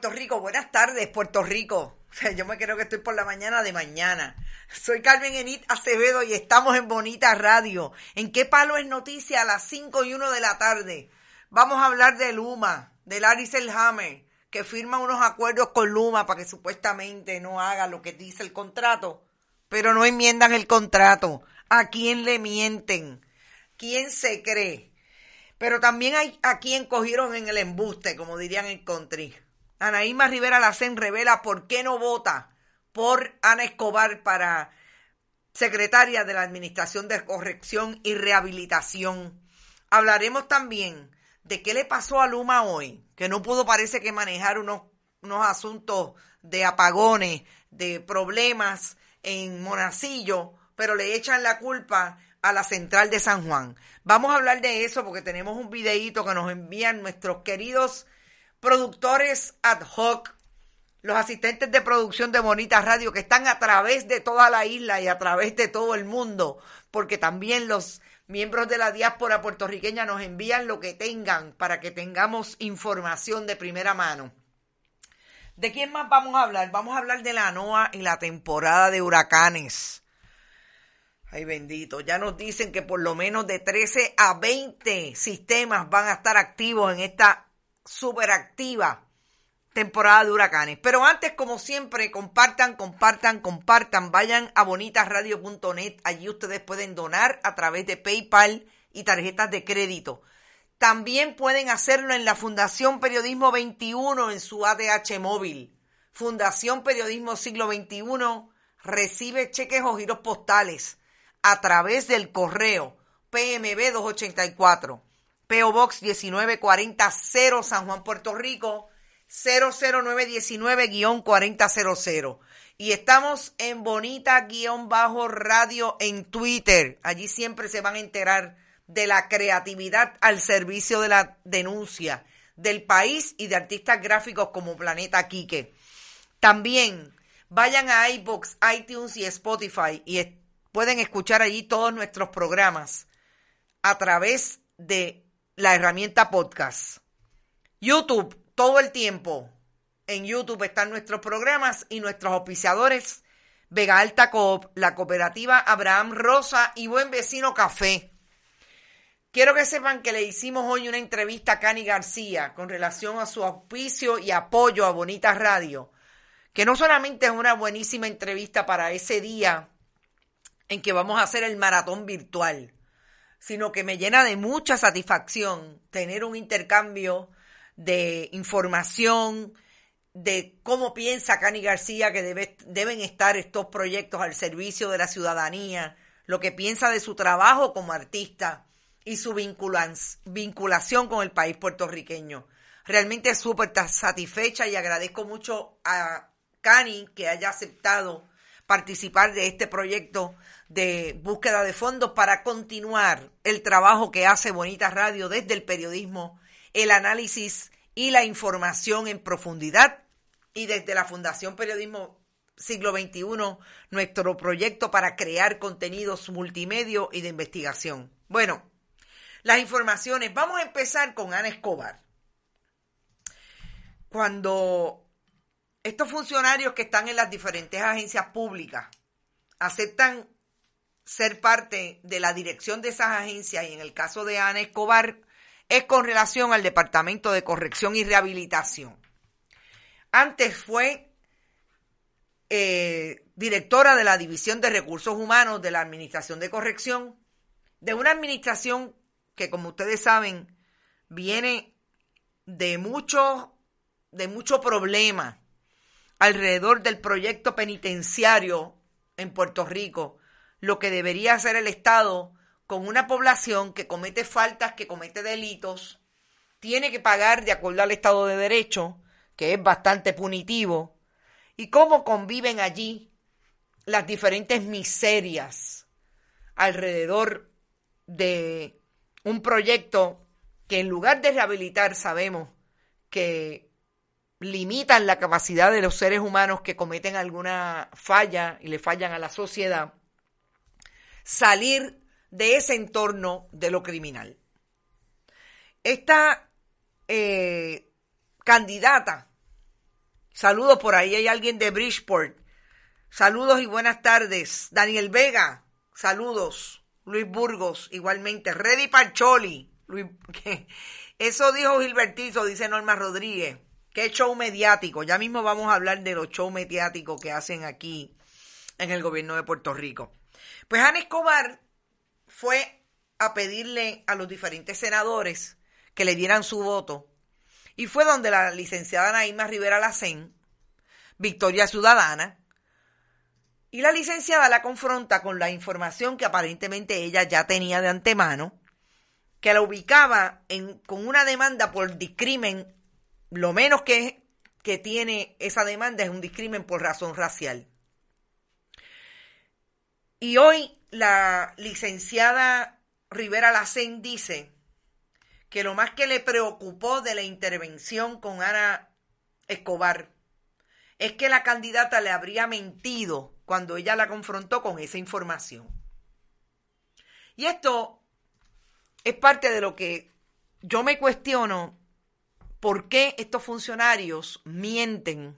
Puerto Rico. Yo me creo que estoy por la mañana de mañana. Soy Carmen Enit Acevedo y estamos en Bonita Radio. ¿En qué palo es noticia a las 5 y 1 de la tarde? Vamos a hablar de Luma, de Larry Selhammer, que firma unos acuerdos con Luma para que supuestamente no haga lo que dice el contrato, pero no enmiendan el contrato. ¿A quién le mienten? ¿Quién se cree? Pero también hay a quien cogieron en el embuste, como dirían en country. Anaíma Rivera Lacen revela por qué no vota por Ana Escobar para secretaria de la Administración de Corrección y Rehabilitación. Hablaremos también de qué le pasó a Luma hoy, que no pudo parece que manejar unos, unos asuntos de apagones, de problemas en Monacillo, pero le echan la culpa a la central de San Juan. Vamos a hablar de eso porque tenemos un videíto que nos envían nuestros queridos productores ad hoc, los asistentes de producción de Bonita Radio que están a través de toda la isla y a través de todo el mundo, porque también los miembros de la diáspora puertorriqueña nos envían lo que tengan para que tengamos información de primera mano. ¿De quién más vamos a hablar? Vamos a hablar de la NOAA y la temporada de huracanes. Ay bendito, ya nos dicen que por lo menos de 13 a 20 sistemas van a estar activos en esta súper activa temporada de huracanes. Pero antes, como siempre, compartan, compartan, compartan. Vayan a bonitasradio.net. Allí ustedes pueden donar a través de PayPal y tarjetas de crédito. También pueden hacerlo en la Fundación Periodismo 21 en su ADH móvil. Fundación Periodismo Siglo XXI recibe cheques o giros postales a través del correo PMB 284 PO Box 1940 San Juan, Puerto Rico 00919-4000. Y estamos en Bonita-Radio en Twitter. Allí siempre se van a enterar de la creatividad al servicio de la denuncia del país y de artistas gráficos como Planeta Quique. También vayan a iBox, iTunes y Spotify y pueden escuchar allí todos nuestros programas a través de la herramienta podcast. YouTube, todo el tiempo. En YouTube están nuestros programas y nuestros auspiciadores. Vega Alta Coop, la cooperativa Abraham Rosa y Buen Vecino Café. Quiero que sepan que le hicimos hoy una entrevista a Cani García con relación a su auspicio y apoyo a Bonita Radio, que no solamente es una buenísima entrevista para ese día en que vamos a hacer el maratón virtual, sino que me llena de mucha satisfacción tener un intercambio de información, de cómo piensa Cani García que deben estar estos proyectos al servicio de la ciudadanía, lo que piensa de su trabajo como artista y su vinculación con el país puertorriqueño. Realmente súper satisfecha y agradezco mucho a Cani que haya aceptado participar de este proyecto de búsqueda de fondos para continuar el trabajo que hace Bonita Radio desde el periodismo, el análisis y la información en profundidad y desde la Fundación Periodismo Siglo XXI, nuestro proyecto para crear contenidos multimedia y de investigación. Bueno, las informaciones. Vamos a empezar con Ana Escobar. Cuando estos funcionarios que están en las diferentes agencias públicas aceptan ser parte de la dirección de esas agencias y en el caso de Ana Escobar es con relación al Departamento de Corrección y Rehabilitación. Antes fue eh, directora de la División de Recursos Humanos de la Administración de Corrección, de una administración que, como ustedes saben, viene de mucho, de mucho problema alrededor del proyecto penitenciario en Puerto Rico, lo que debería hacer el Estado con una población que comete faltas, que comete delitos, tiene que pagar de acuerdo al Estado de Derecho, que es bastante punitivo, y cómo conviven allí las diferentes miserias alrededor de un proyecto que en lugar de rehabilitar sabemos que limitan la capacidad de los seres humanos que cometen alguna falla y le fallan a la sociedad, salir de ese entorno de lo criminal. Esta eh, candidata, saludos por ahí, hay alguien de Bridgeport, saludos y buenas tardes, Daniel Vega, saludos, Luis Burgos, igualmente, Reddy Parcholi, Luis, eso dijo Gilbertizo, dice Norma Rodríguez, qué show mediático, ya mismo vamos a hablar de los shows mediáticos que hacen aquí en el gobierno de Puerto Rico. Pues Ana Escobar fue a pedirle a los diferentes senadores que le dieran su voto y fue donde la licenciada Naima Rivera Lacén, Victoria Ciudadana, y la licenciada la confronta con la información que aparentemente ella ya tenía de antemano, que la ubicaba en, con una demanda por discrimen, lo menos que, que tiene esa demanda es un discrimen por razón racial. Y hoy la licenciada Rivera Lacén dice que lo más que le preocupó de la intervención con Ana Escobar es que la candidata le habría mentido cuando ella la confrontó con esa información. Y esto es parte de lo que yo me cuestiono, por qué estos funcionarios mienten,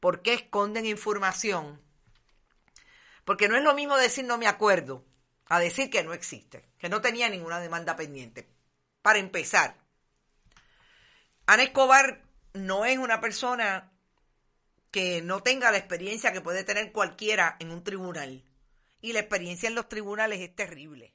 por qué esconden información porque no es lo mismo decir no me acuerdo a decir que no existe, que no tenía ninguna demanda pendiente. Para empezar, Ana Escobar no es una persona que no tenga la experiencia que puede tener cualquiera en un tribunal. Y la experiencia en los tribunales es terrible.